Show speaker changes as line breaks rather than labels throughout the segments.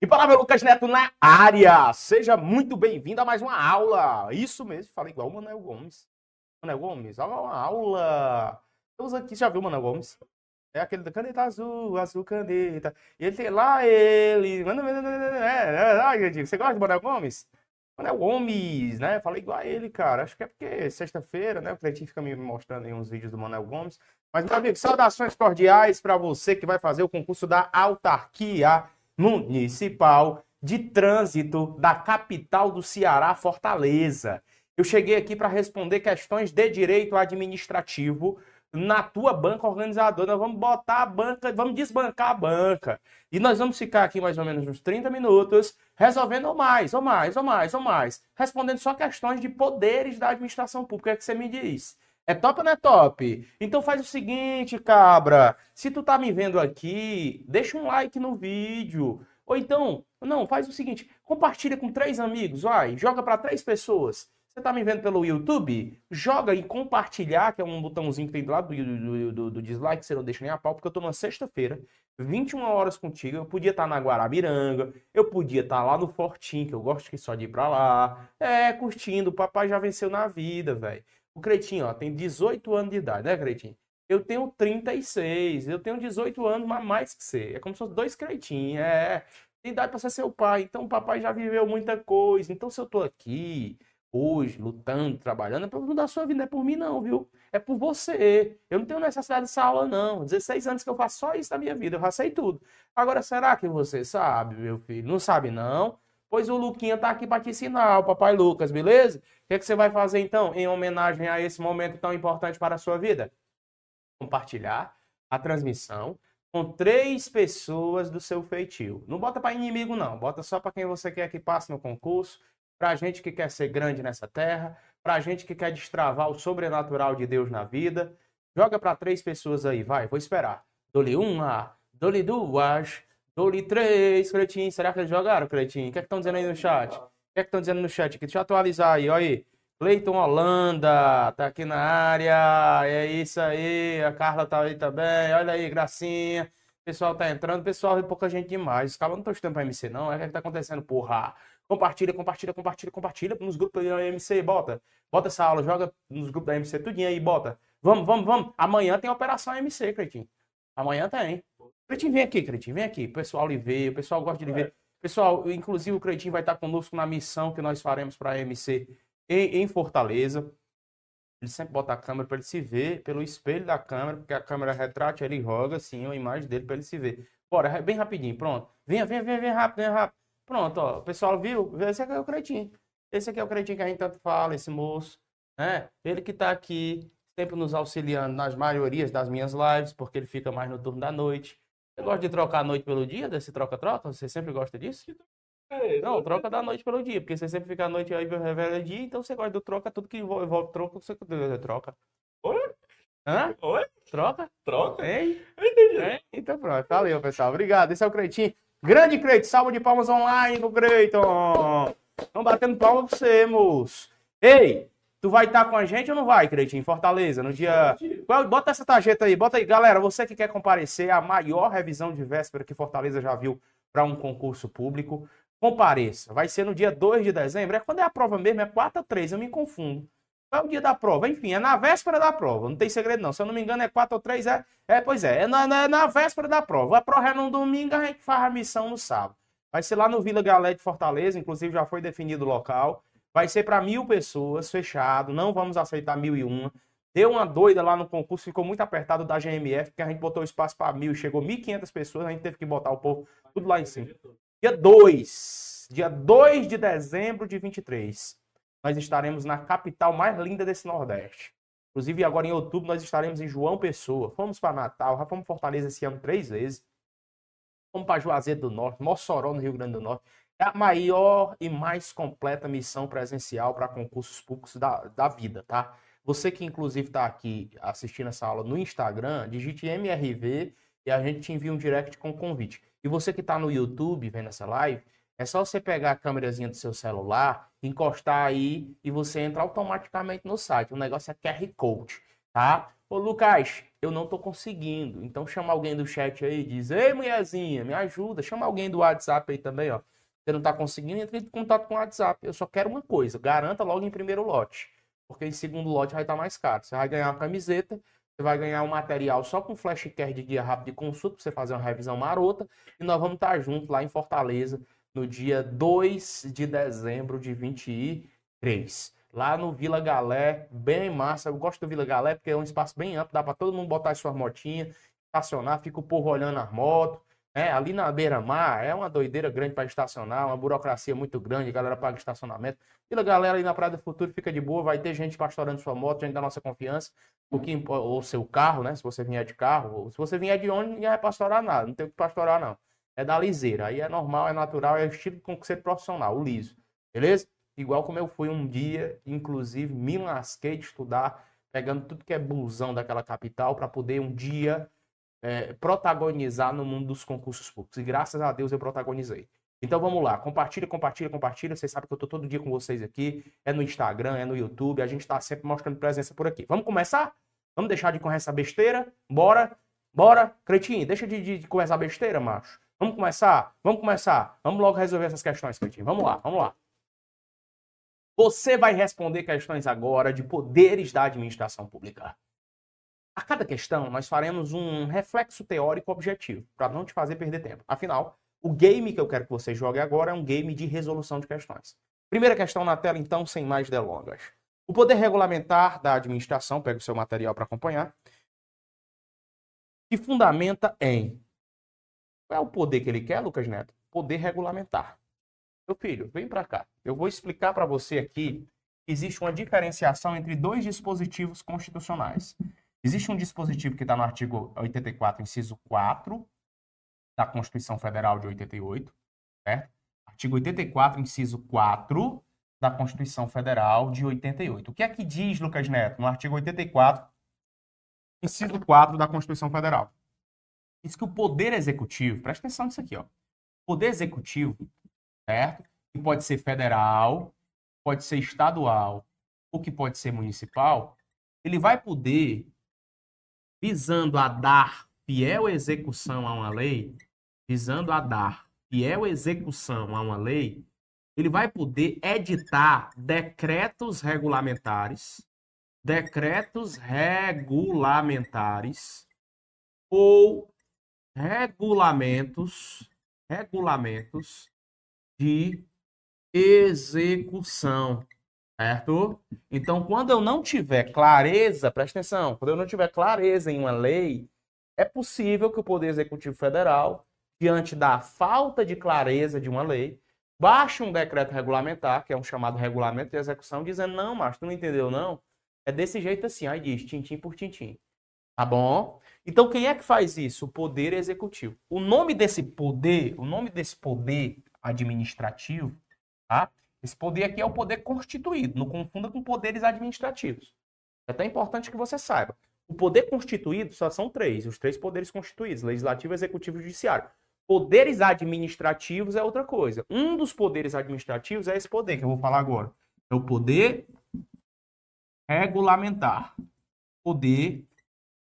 E palavra Lucas Neto na área. Seja muito bem-vindo a mais uma aula. Isso mesmo, falei igual o Manuel Gomes. Manuel Gomes, uma aula. Estamos aqui, já viu o Manuel Gomes? É aquele da caneta azul, azul caneta. E ele tem lá ele. Você gosta do Manuel Gomes? Manuel Gomes, né? Falei igual a ele, cara. Acho que é porque sexta-feira, né? O Cleitinho fica me mostrando aí uns vídeos do Manuel Gomes. Mas, meu amigo, saudações cordiais para você que vai fazer o concurso da autarquia Municipal de Trânsito da capital do Ceará, Fortaleza. Eu cheguei aqui para responder questões de direito administrativo na tua banca organizadora. Nós vamos botar a banca, vamos desbancar a banca. E nós vamos ficar aqui mais ou menos uns 30 minutos resolvendo ou mais, ou mais, ou mais, ou mais, respondendo só questões de poderes da administração pública. O que, é que você me diz? É top ou não é top? Então faz o seguinte, cabra. Se tu tá me vendo aqui, deixa um like no vídeo. Ou então, não, faz o seguinte, compartilha com três amigos, vai, joga para três pessoas. Você tá me vendo pelo YouTube? Joga em compartilhar, que é um botãozinho que tem do lado do, do, do, do dislike, você não deixa nem a pau, porque eu tô numa sexta-feira, 21 horas contigo, eu podia estar tá na Guarabiranga, eu podia estar tá lá no Fortim, que eu gosto que só de ir pra lá. É, curtindo, o papai já venceu na vida, velho. O Cretinho, ó, tem 18 anos de idade, né, Cretinho? Eu tenho 36, eu tenho 18 anos, mas mais que você. É como se fosse dois cretinhos, é. Tem idade para ser seu pai, então o papai já viveu muita coisa. Então se eu tô aqui hoje, lutando, trabalhando, é para mudar a sua vida, não é por mim não, viu? É por você. Eu não tenho necessidade dessa aula não. 16 anos que eu faço só isso na minha vida, eu passei tudo. Agora, será que você sabe, meu filho? Não sabe não? Pois o Luquinha tá aqui para te ensinar, o papai Lucas, beleza? O que, é que você vai fazer então, em homenagem a esse momento tão importante para a sua vida? Compartilhar a transmissão com três pessoas do seu feitio. Não bota para inimigo, não. Bota só para quem você quer que passe no concurso, para gente que quer ser grande nessa terra, para gente que quer destravar o sobrenatural de Deus na vida. Joga para três pessoas aí, vai, vou esperar. Dole uma, dole duas, Dou-lhe três, Cretinho. Será que eles jogaram, Cretinho? O que é que estão dizendo aí no chat? O que é que estão dizendo no chat? Deixa eu atualizar aí, olha aí. Cleiton Holanda, tá aqui na área. É isso aí. A Carla tá aí também. Olha aí, gracinha. O pessoal tá entrando. Pessoal, é pouca gente demais. Os caras não estão estudando pra MC, não. É o que, é que tá acontecendo, porra? Compartilha, compartilha, compartilha, compartilha nos grupos da MC. Bota. Bota essa aula, joga nos grupos da MC tudinho aí, bota. Vamos, vamos, vamos. Amanhã tem operação MC, Cretinho. Amanhã tem. Cretinho, vem aqui, Cretinho, vem aqui. O pessoal lhe vê, o pessoal gosta de lhe ver. Pessoal, inclusive o Cretinho vai estar conosco na missão que nós faremos para a MC em, em, Fortaleza. Ele sempre bota a câmera para ele se ver pelo espelho da câmera, porque a câmera retrate, ele roga assim a imagem dele para ele se ver. Bora, bem rapidinho, pronto. Venha, venha, venha, venha rápido, venha rápido. Pronto, ó. O pessoal viu? Esse aqui é o Cretinho. Esse aqui é o Cretinho que a gente tanto fala, esse moço. Né? Ele que está aqui, sempre nos auxiliando nas maiorias das minhas lives, porque ele fica mais no turno da noite. Você gosta de trocar a noite pelo dia, desse troca-troca? Você sempre gosta disso? É, não, troca da noite pelo dia, porque você sempre fica à noite aí revela dia, então você gosta do troca, tudo que envolve troca, você troca.
Oi?
Hã?
Oi?
Troca?
Troca?
Hein?
Eu entendi.
Então pronto, valeu pessoal, obrigado. Esse é o Creitinho. Grande Creitinho, salva de palmas online pro Creiton. Estão batendo palmas pra você, moço. Ei, Tu vai estar tá com a gente ou não vai, Creitinho, em Fortaleza, no dia... Bota essa tarjeta aí, bota aí. Galera, você que quer comparecer, a maior revisão de véspera que Fortaleza já viu para um concurso público, compareça. Vai ser no dia 2 de dezembro. É quando é a prova mesmo, é 4 a 3, eu me confundo. Qual é o dia da prova? Enfim, é na véspera da prova. Não tem segredo, não. Se eu não me engano, é 4 ou 3, é. É, pois é, é na, é na véspera da prova. A prova é no domingo, a gente faz a missão no sábado. Vai ser lá no Vila Galé de Fortaleza, inclusive já foi definido o local. Vai ser para mil pessoas, fechado. Não vamos aceitar mil e uma. Deu uma doida lá no concurso, ficou muito apertado da GMF, porque a gente botou espaço para mil, chegou 1.500 pessoas, a gente teve que botar o povo tudo lá em cima. Dia 2, dia 2 de dezembro de 23, nós estaremos na capital mais linda desse Nordeste. Inclusive, agora em outubro, nós estaremos em João Pessoa. Fomos para Natal, já fomos Fortaleza esse ano três vezes. Fomos para Juazeiro do Norte, Mossoró, no Rio Grande do Norte. É a maior e mais completa missão presencial para concursos públicos da, da vida, tá? Você que inclusive está aqui assistindo essa aula no Instagram, digite MRV e a gente te envia um direct com convite. E você que está no YouTube vendo essa live, é só você pegar a câmerazinha do seu celular, encostar aí e você entra automaticamente no site. O negócio é QR Code, tá? Ô Lucas, eu não tô conseguindo. Então chama alguém do chat aí, diz: "Ei, mulherzinha, me ajuda". Chama alguém do WhatsApp aí também, ó. Você não tá conseguindo, entre em contato com o WhatsApp. Eu só quero uma coisa, garanta logo em primeiro lote, porque em segundo lote vai estar tá mais caro. Você vai ganhar uma camiseta, você vai ganhar um material só com flashcard de guia rápido de consulta para você fazer uma revisão marota, e nós vamos estar tá juntos lá em Fortaleza no dia 2 de dezembro de 23 lá no Vila Galé, bem massa. Eu gosto do Vila Galé porque é um espaço bem amplo, dá para todo mundo botar as suas motinhas, estacionar, fica o povo olhando as motos. É, ali na beira-mar é uma doideira grande para estacionar, uma burocracia muito grande, a galera paga estacionamento. Vila Galera ali na Praia do Futuro fica de boa, vai ter gente pastorando sua moto, gente da nossa confiança, o que, ou seu carro, né? Se você vier de carro, ou se você vier de ônibus, ninguém vai pastorar nada, não tem o que pastorar não. É da liseira, aí é normal, é natural, é estilo de conceito profissional, o liso. Beleza? Igual como eu fui um dia, inclusive, me lasquei de estudar, pegando tudo que é busão daquela capital para poder um dia é, protagonizar no mundo dos concursos públicos. E graças a Deus eu protagonizei. Então vamos lá, compartilha, compartilha, compartilha. Vocês sabem que eu estou todo dia com vocês aqui. É no Instagram, é no YouTube. A gente está sempre mostrando presença por aqui. Vamos começar? Vamos deixar de conversar besteira? Bora? Bora? Cretinho, deixa de, de, de conversar besteira, macho. Vamos começar? Vamos começar. Vamos logo resolver essas questões, Cretinho. Vamos lá, vamos lá. Você vai responder questões agora de poderes da administração pública. A cada questão, nós faremos um reflexo teórico objetivo, para não te fazer perder tempo. Afinal, o game que eu quero que você jogue agora é um game de resolução de questões. Primeira questão na tela, então, sem mais delongas. O poder regulamentar da administração, pega o seu material para acompanhar, se fundamenta em. Qual é o poder que ele quer, Lucas Neto? Poder regulamentar. Meu filho, vem para cá. Eu vou explicar para você aqui que existe uma diferenciação entre dois dispositivos constitucionais. Existe um dispositivo que está no artigo 84, inciso 4 da Constituição Federal de 88, certo? Artigo 84, inciso 4 da Constituição Federal de 88. O que é que diz, Lucas Neto, no artigo 84, inciso 4 da Constituição Federal? Diz que o Poder Executivo, presta atenção nisso aqui, ó. O Poder Executivo certo? Que pode ser federal, pode ser estadual, ou que pode ser municipal, ele vai poder, visando a dar fiel execução a uma lei, visando a dar fiel execução a uma lei, ele vai poder editar decretos regulamentares, decretos regulamentares ou regulamentos, regulamentos de execução, certo? Então, quando eu não tiver clareza, presta atenção, quando eu não tiver clareza em uma lei, é possível que o Poder Executivo Federal, diante da falta de clareza de uma lei, baixe um decreto regulamentar, que é um chamado regulamento de execução, dizendo, não, mas tu não entendeu, não? É desse jeito assim, aí diz, tintim por tintim. Tá bom? Então, quem é que faz isso? O Poder Executivo. O nome desse poder, o nome desse poder administrativo, tá? Esse poder aqui é o poder constituído, não confunda com poderes administrativos. É até importante que você saiba. O poder constituído só são três, os três poderes constituídos: legislativo, executivo e judiciário. Poderes administrativos é outra coisa. Um dos poderes administrativos é esse poder que eu vou falar agora. É o poder regulamentar. Poder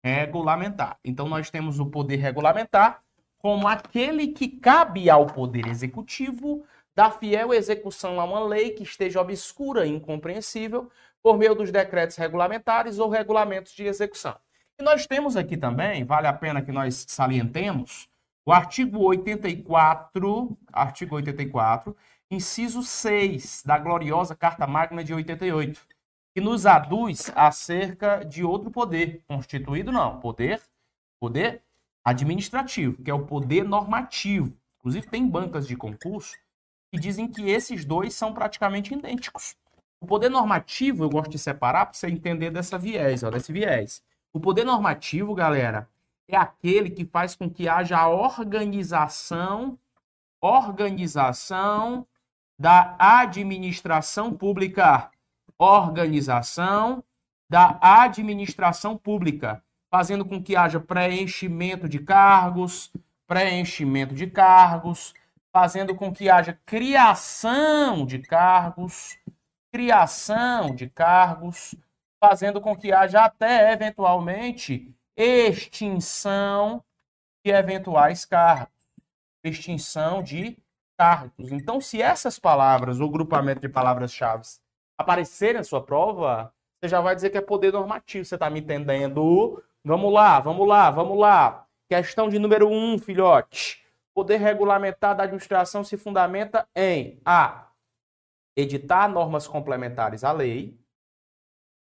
regulamentar. Então nós temos o poder regulamentar, como aquele que cabe ao Poder Executivo da fiel execução a uma lei que esteja obscura e incompreensível por meio dos decretos regulamentares ou regulamentos de execução. E nós temos aqui também, vale a pena que nós salientemos, o artigo 84, artigo 84, inciso 6 da gloriosa Carta Magna de 88, que nos aduz acerca de outro poder, constituído não, poder, poder administrativo, que é o poder normativo. Inclusive, tem bancas de concurso que dizem que esses dois são praticamente idênticos. O poder normativo, eu gosto de separar para você entender dessa viés, ó, desse viés. O poder normativo, galera, é aquele que faz com que haja organização, organização da administração pública. Organização da administração pública fazendo com que haja preenchimento de cargos, preenchimento de cargos, fazendo com que haja criação de cargos, criação de cargos, fazendo com que haja até eventualmente extinção de eventuais cargos. Extinção de cargos. Então, se essas palavras, o grupamento de palavras-chave, aparecerem na sua prova, você já vai dizer que é poder normativo. Você está me entendendo? Vamos lá, vamos lá, vamos lá. Questão de número 1, um, filhote. Poder regulamentar da administração se fundamenta em A. Editar normas complementares à lei,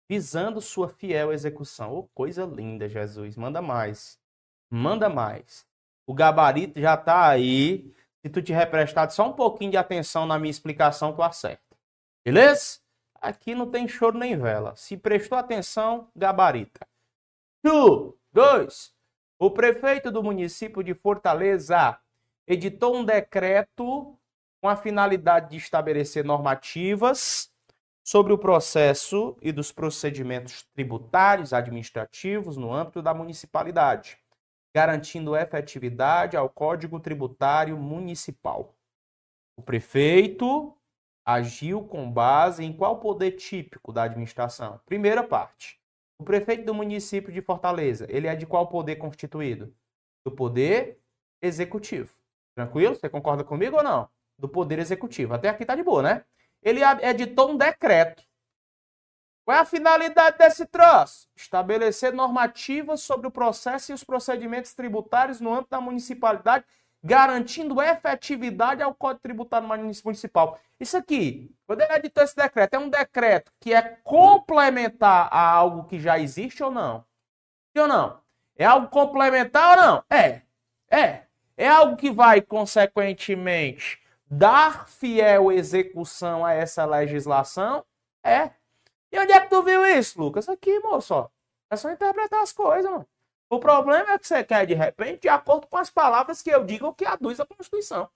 visando sua fiel execução. Oh, coisa linda, Jesus. Manda mais. Manda mais. O gabarito já está aí. Se tu te represtado só um pouquinho de atenção na minha explicação, tu acerta. Beleza? Aqui não tem choro nem vela. Se prestou atenção, gabarita. Tu, dois. O prefeito do município de Fortaleza editou um decreto com a finalidade de estabelecer normativas sobre o processo e dos procedimentos tributários administrativos no âmbito da municipalidade garantindo efetividade ao Código Tributário Municipal. O prefeito agiu com base em qual poder típico da administração? Primeira parte. O prefeito do município de Fortaleza, ele é de qual poder constituído? Do poder executivo. Tranquilo? Você concorda comigo ou não? Do poder executivo. Até aqui tá de boa, né? Ele editou um decreto qual é a finalidade desse troço? Estabelecer normativas sobre o processo e os procedimentos tributários no âmbito da municipalidade, garantindo efetividade ao Código Tributário Municipal. Isso aqui, quando ele editou esse decreto, é um decreto que é complementar a algo que já existe ou não? Sim ou não? É algo complementar ou não? É. É. É algo que vai, consequentemente, dar fiel execução a essa legislação? É. E onde é que tu viu isso, Lucas? Aqui, moço, É só interpretar as coisas, mano. O problema é que você quer, de repente, de acordo com as palavras que eu digo que aduz a Constituição.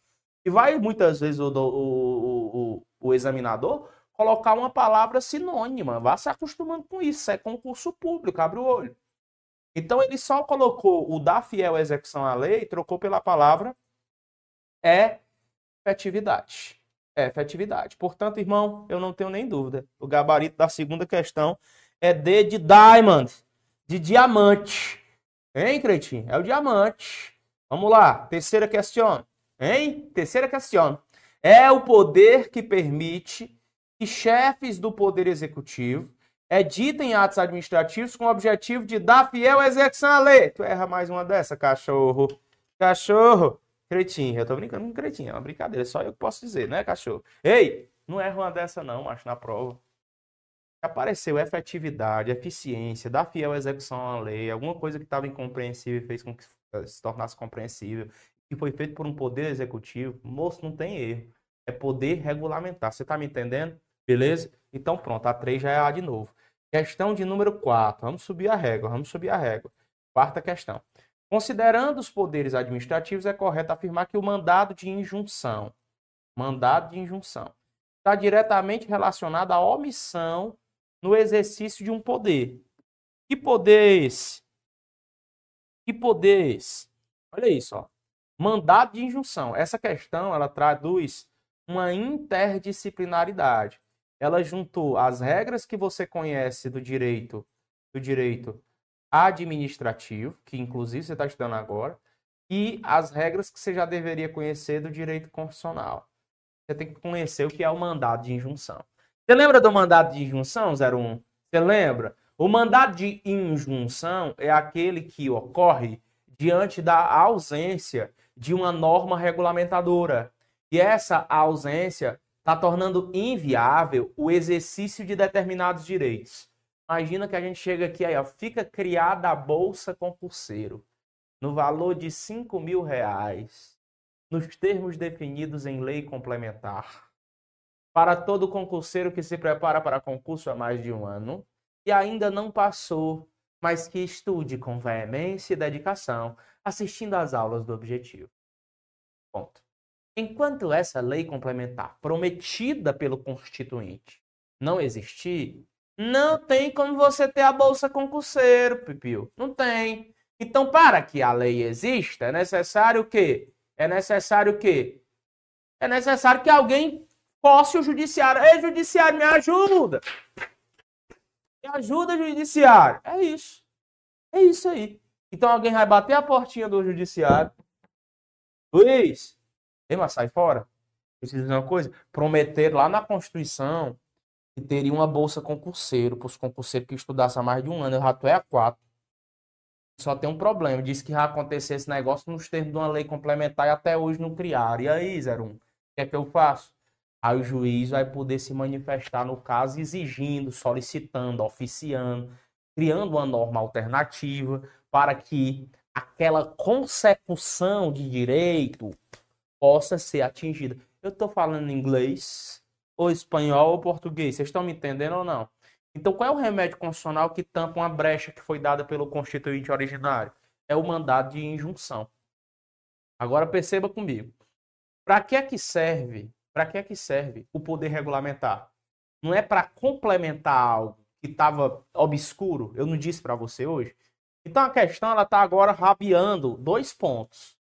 E vai, muitas vezes, o, o, o, o examinador colocar uma palavra sinônima. Vá se acostumando com isso. Isso é concurso público, abre o olho. Então, ele só colocou o da fiel execução à lei e trocou pela palavra efetividade é efetividade. Portanto, irmão, eu não tenho nem dúvida. O gabarito da segunda questão é D de diamond, de diamante. Hein, Cretinho? É o diamante. Vamos lá, terceira questão. Hein? Terceira questão. É o poder que permite que chefes do poder executivo editem atos administrativos com o objetivo de dar fiel execução à lei. Tu erra mais uma dessa, cachorro. Cachorro. Cretinho, eu tô brincando com cretinho, é uma brincadeira, só eu que posso dizer, né, cachorro? Ei, não erra uma dessa não, macho, na prova. Apareceu efetividade, eficiência, dar fiel execução à lei, alguma coisa que estava incompreensível e fez com que se tornasse compreensível, que foi feito por um poder executivo, moço, não tem erro. É poder regulamentar. Você tá me entendendo? Beleza? Então pronto, a 3 já é A de novo. Questão de número 4. Vamos subir a régua, vamos subir a régua. Quarta questão. Considerando os poderes administrativos, é correto afirmar que o mandado de injunção, mandado de injunção, está diretamente relacionado à omissão no exercício de um poder. Que poder é esse? Que poder é esse? Olha isso, ó. Mandado de injunção. Essa questão, ela traduz uma interdisciplinaridade. Ela juntou as regras que você conhece do direito, do direito administrativo, que inclusive você está estudando agora, e as regras que você já deveria conhecer do direito constitucional. Você tem que conhecer o que é o mandado de injunção. Você lembra do mandado de injunção, 01? Você lembra? O mandado de injunção é aquele que ocorre diante da ausência de uma norma regulamentadora. E essa ausência está tornando inviável o exercício de determinados direitos. Imagina que a gente chega aqui aí, ó, fica criada a bolsa concurseiro no valor de 5 mil reais, nos termos definidos em lei complementar, para todo concurseiro que se prepara para concurso há mais de um ano e ainda não passou, mas que estude com veemência e dedicação, assistindo às aulas do objetivo. Ponto. Enquanto essa lei complementar prometida pelo Constituinte não existir, não tem como você ter a bolsa concurseiro, Pipio. Não tem. Então, para que a lei exista, é necessário o quê? É necessário o quê? É necessário que alguém possa o judiciário. Ei, judiciário, me ajuda! Me ajuda, judiciário. É isso. É isso aí. Então alguém vai bater a portinha do judiciário. Luiz, ei, mas sai fora. Preciso dizer uma coisa. Prometer lá na Constituição que teria uma bolsa concurseiro para os concurseiros que estudassem há mais de um ano. Eu já tô é a quatro. Só tem um problema. Disse que vai acontecer esse negócio nos termos de uma lei complementar e até hoje não criaram. E aí, 01? O que é que eu faço? Aí o juiz vai poder se manifestar no caso exigindo, solicitando, oficiando, criando uma norma alternativa para que aquela consecução de direito possa ser atingida. Eu estou falando inglês, ou espanhol, ou português. Vocês estão me entendendo ou não? Então, qual é o remédio constitucional que tampa uma brecha que foi dada pelo constituinte originário? É o mandado de injunção. Agora perceba comigo. Para que é que serve? Para que é que serve o poder regulamentar? Não é para complementar algo que estava obscuro. Eu não disse para você hoje. Então a questão ela está agora rabiando dois pontos.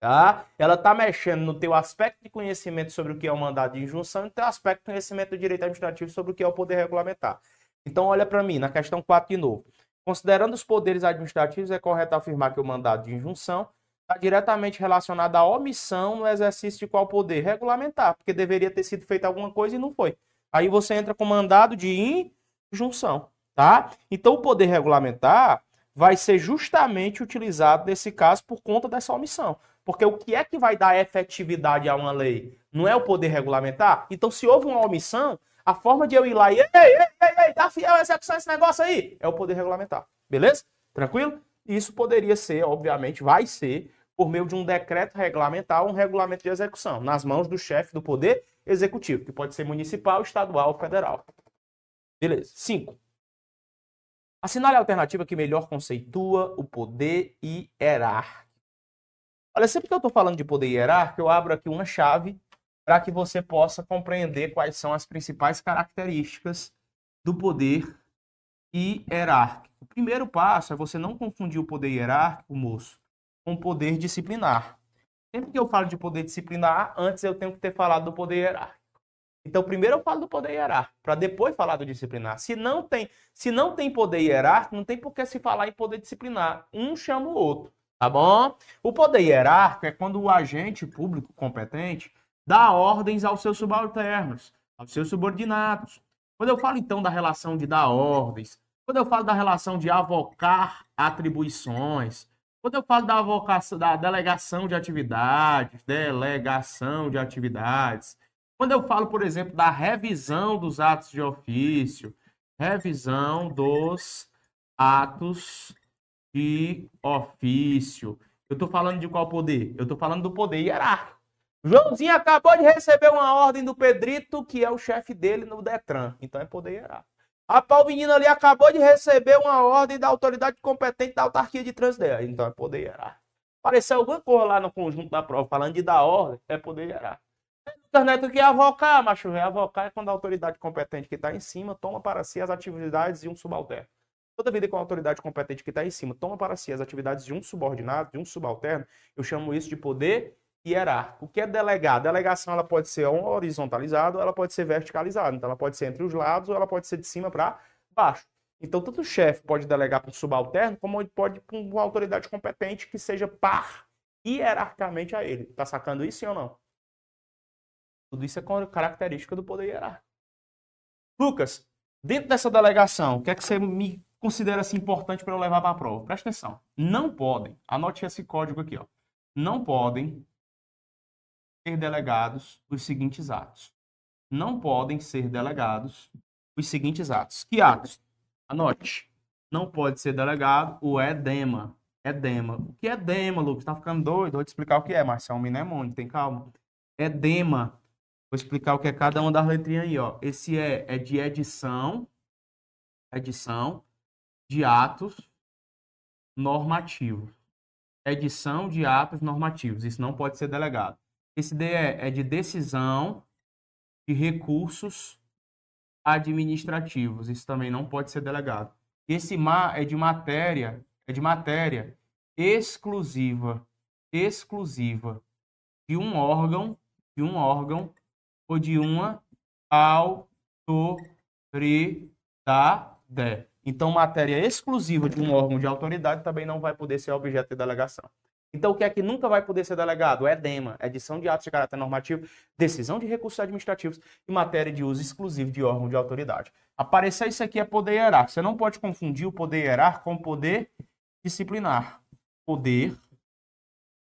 Tá? Ela está mexendo no teu aspecto de conhecimento sobre o que é o mandado de injunção e no teu aspecto de conhecimento do direito administrativo sobre o que é o poder regulamentar. Então olha para mim, na questão 4 de novo. Considerando os poderes administrativos, é correto afirmar que o mandado de injunção está diretamente relacionado à omissão no exercício de qual poder? Regulamentar, porque deveria ter sido feita alguma coisa e não foi. Aí você entra com mandado de injunção, tá? Então o poder regulamentar vai ser justamente utilizado nesse caso por conta dessa omissão. Porque o que é que vai dar efetividade a uma lei? Não é o poder regulamentar? Então, se houve uma omissão, a forma de eu ir lá e, ei, ei, ei, ei, tá fiel execução esse negócio aí, é o poder regulamentar. Beleza? Tranquilo? Isso poderia ser, obviamente, vai ser, por meio de um decreto regulamentar um regulamento de execução, nas mãos do chefe do poder executivo, que pode ser municipal, estadual ou federal. Beleza. 5. Assinale a alternativa que melhor conceitua o poder hierárquico. Olha, sempre que eu estou falando de poder hierárquico, eu abro aqui uma chave para que você possa compreender quais são as principais características do poder hierárquico. O primeiro passo é você não confundir o poder hierárquico, moço, com o poder disciplinar. Sempre que eu falo de poder disciplinar, antes eu tenho que ter falado do poder hierárquico. Então, primeiro eu falo do poder hierárquico, para depois falar do disciplinar. Se não tem, se não tem poder hierárquico, não tem por que se falar em poder disciplinar. Um chama o outro, tá bom? O poder hierárquico é quando o agente público competente dá ordens aos seus subalternos, aos seus subordinados. Quando eu falo então da relação de dar ordens, quando eu falo da relação de avocar atribuições, quando eu falo da avocação, da delegação de atividades, delegação de atividades, quando eu falo, por exemplo, da revisão dos atos de ofício, revisão dos atos de ofício, eu estou falando de qual poder? Eu estou falando do poder hierárquico. Joãozinho acabou de receber uma ordem do Pedrito, que é o chefe dele no Detran. Então é poder hierárquico. O menino ali acabou de receber uma ordem da autoridade competente da autarquia de trânsito Então é poder hierárquico. Apareceu alguma coisa lá no conjunto da prova falando de dar ordem, é poder hierárquico internet o que é avocar, macho velho. Avocar é quando a autoridade competente que está em cima toma para si as atividades de um subalterno. Toda vida com a autoridade competente que está em cima toma para si as atividades de um subordinado, de um subalterno, eu chamo isso de poder hierárquico. O que é delegar? Delegação ela pode ser horizontalizada ou ela pode ser verticalizada. Então ela pode ser entre os lados ou ela pode ser de cima para baixo. Então tanto o chefe pode delegar para um subalterno, como pode para uma autoridade competente que seja par hierarquicamente a ele. Tá sacando isso sim ou não? Tudo isso é característica do poder hierárquico. Lucas, dentro dessa delegação, o que é que você me considera assim, importante para eu levar para a prova? Presta atenção. Não podem, anote esse código aqui, ó. Não podem ser delegados os seguintes atos. Não podem ser delegados os seguintes atos. Que atos? Anote. Não pode ser delegado o edema. Edema. O que é edema, Lucas? Tá ficando doido? Vou te explicar o que é, mas é mnemônio, tem calma. Edema Vou explicar o que é cada uma das letrinhas aí, ó. Esse é, é de edição, edição de atos normativos. Edição de atos normativos. Isso não pode ser delegado. Esse D é, é de decisão de recursos administrativos. Isso também não pode ser delegado. Esse MA é de matéria, é de matéria exclusiva, exclusiva de um órgão, de um órgão ou de uma autoridade. Então, matéria exclusiva de um órgão de autoridade também não vai poder ser objeto de delegação. Então, o que é que nunca vai poder ser delegado? É DEMA, edição de atos de caráter normativo, decisão de recursos administrativos e matéria de uso exclusivo de órgão de autoridade. Aparecer isso aqui é poder hierárquico. Você não pode confundir o poder hierárquico com poder disciplinar. Poder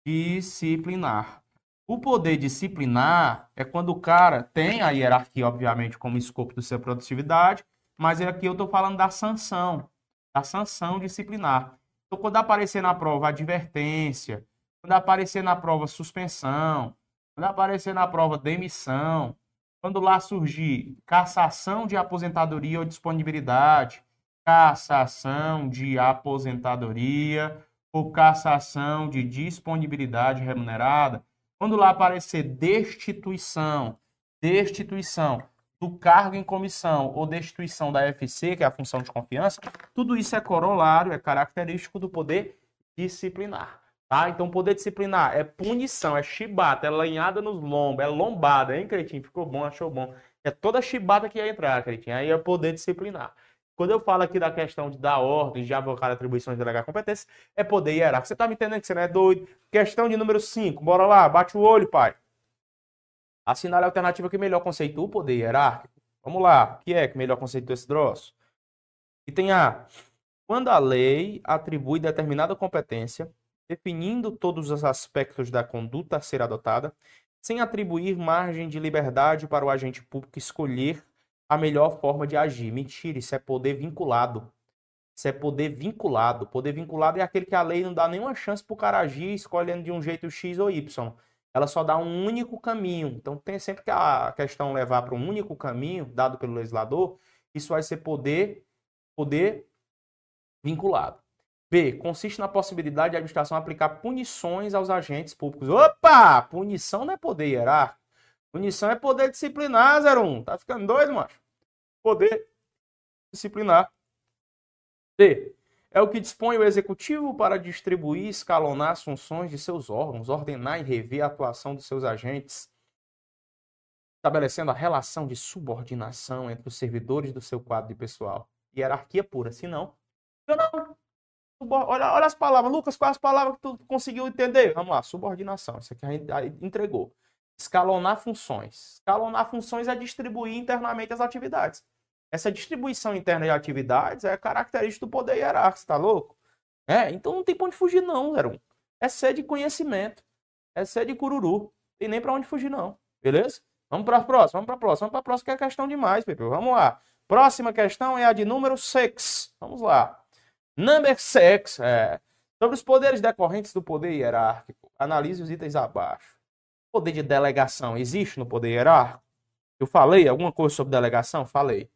disciplinar. O poder disciplinar é quando o cara tem a hierarquia, obviamente, como escopo da sua produtividade, mas aqui eu estou falando da sanção, da sanção disciplinar. Então, quando aparecer na prova advertência, quando aparecer na prova suspensão, quando aparecer na prova demissão, quando lá surgir cassação de aposentadoria ou disponibilidade, cassação de aposentadoria ou cassação de disponibilidade remunerada, quando lá aparecer destituição, destituição do cargo em comissão ou destituição da FC, que é a função de confiança, tudo isso é corolário, é característico do poder disciplinar. Tá? Então, poder disciplinar é punição, é chibata, é lanhada nos lombos, é lombada, hein, Cretinho? Ficou bom, achou bom. É toda chibata que ia entrar, Cretinho. Aí é poder disciplinar. Quando eu falo aqui da questão de dar ordens, de avocar atribuições de delegar competência, é poder hierárquico. Você tá me entendendo que você não é doido? Questão de número 5. Bora lá, bate o olho, pai. Assinale a alternativa que melhor conceitua o poder hierárquico. Vamos lá. O que é que melhor conceitua esse troço? Item A. Quando a lei atribui determinada competência, definindo todos os aspectos da conduta a ser adotada, sem atribuir margem de liberdade para o agente público escolher a melhor forma de agir. Mentira, isso é poder vinculado. Isso é poder vinculado. Poder vinculado é aquele que a lei não dá nenhuma chance para o cara agir escolhendo de um jeito X ou Y ela só dá um único caminho. Então, tem sempre que a questão levar para um único caminho dado pelo legislador, isso vai ser poder, poder vinculado. B. Consiste na possibilidade de a administração aplicar punições aos agentes públicos. Opa! Punição não é poder hierárquico. Punição é poder disciplinar, 01. Tá ficando doido, macho? Poder disciplinar. D é o que dispõe o executivo para distribuir e escalonar as funções de seus órgãos, ordenar e rever a atuação dos seus agentes, estabelecendo a relação de subordinação entre os servidores do seu quadro de pessoal. Hierarquia pura, se não, não. Olha, olha as palavras. Lucas, quais as palavras que tu conseguiu entender? Vamos lá, subordinação. Isso aqui a gente entregou. Escalonar funções. Escalonar funções é distribuir internamente as atividades. Essa distribuição interna de atividades é característica do poder hierárquico, tá louco? É, então não tem pra onde fugir não, 01. É sede de conhecimento. É sede de cururu. Tem nem pra onde fugir não. Beleza? Vamos para a próxima, vamos para a próxima. Vamos para a próxima que é questão demais, Pepe. Vamos lá. Próxima questão é a de número 6. Vamos lá. Number 6. É. Sobre os poderes decorrentes do poder hierárquico. Analise os itens abaixo. Poder de delegação existe no poder hierárquico? Eu falei alguma coisa sobre delegação? Falei.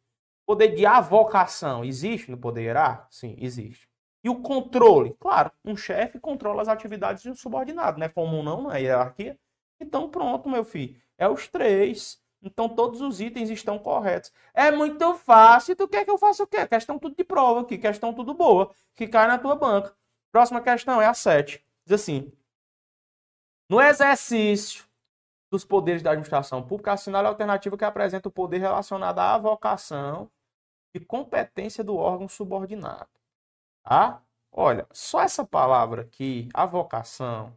Poder de avocação existe no poder hierárquico? Sim, existe. E o controle? Claro, um chefe controla as atividades de um subordinado, não é comum não na hierarquia. Então pronto, meu filho. É os três. Então todos os itens estão corretos. É muito fácil. Tu quer que eu faça o quê? Questão tudo de prova aqui. Questão tudo boa. Que cai na tua banca. Próxima questão é a 7. Diz assim. No exercício dos poderes da administração pública, assinale a alternativa que apresenta o poder relacionado à avocação e competência do órgão subordinado. Tá? Olha, só essa palavra aqui, avocação,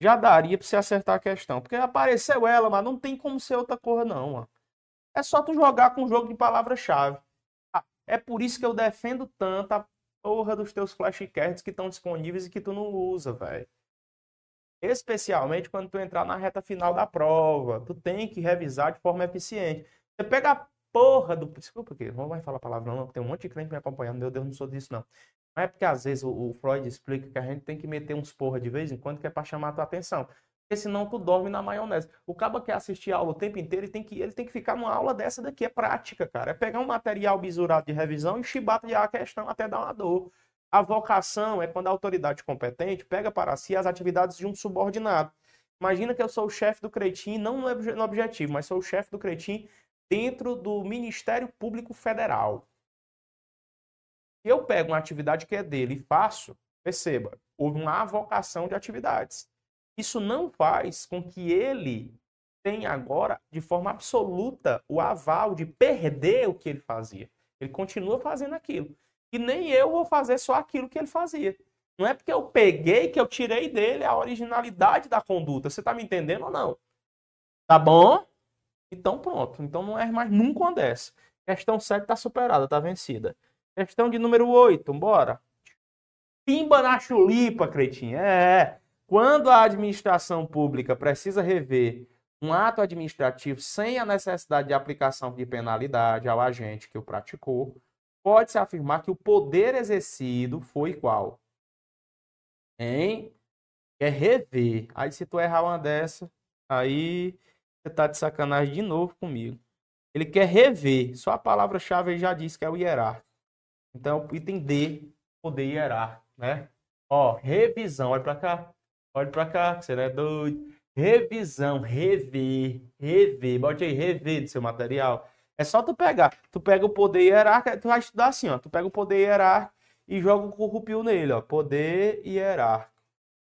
já daria para você acertar a questão. Porque apareceu ela, mas não tem como ser outra coisa, não. Mano. É só tu jogar com um jogo de palavra-chave. Ah, é por isso que eu defendo tanto a porra dos teus flashcards que estão disponíveis e que tu não usa, velho. Especialmente quando tu entrar na reta final da prova. Tu tem que revisar de forma eficiente. Você pega a porra do. Desculpa aqui, não vai falar palavra não, tem um monte de crente me acompanhando. Meu Deus, não sou disso não. Não é porque às vezes o, o Freud explica que a gente tem que meter uns porra de vez em quando que é pra chamar a tua atenção. Porque senão tu dorme na maionese. O cabo quer assistir a aula o tempo inteiro, ele tem que, ele tem que ficar numa aula dessa daqui. É prática, cara. É pegar um material bisurado de revisão e chibatear a questão até dar uma dor. A vocação é quando a autoridade competente pega para si as atividades de um subordinado. Imagina que eu sou o chefe do Cretim, não no objetivo, mas sou o chefe do Cretim dentro do Ministério Público Federal. Eu pego uma atividade que é dele e faço, perceba, houve uma avocação de atividades. Isso não faz com que ele tenha agora, de forma absoluta, o aval de perder o que ele fazia. Ele continua fazendo aquilo. E nem eu vou fazer só aquilo que ele fazia. Não é porque eu peguei que eu tirei dele a originalidade da conduta. Você tá me entendendo ou não? Tá bom? Então pronto. Então não é mais nunca uma dessa. Questão 7 tá superada, tá vencida. Questão de número 8, bora. Pimba na chulipa, cretinha. É. Quando a administração pública precisa rever um ato administrativo sem a necessidade de aplicação de penalidade ao agente que o praticou, pode-se afirmar que o poder exercido foi qual? Hein? É rever. Aí se tu errar uma dessa, aí você tá de sacanagem de novo comigo. Ele quer rever. Só a palavra-chave já disse que é o hierárquico. Então, item D, poder hierárquico, né? Ó, revisão. Olha para cá. Olha para cá, que você não é doido. Revisão, rever, rever. Bote aí, rever do seu material. É só tu pegar. Tu pega o poder hierárquico, tu vai estudar assim, ó. Tu pega o poder hierárquico e joga o corrupio nele, ó. Poder hierárquico.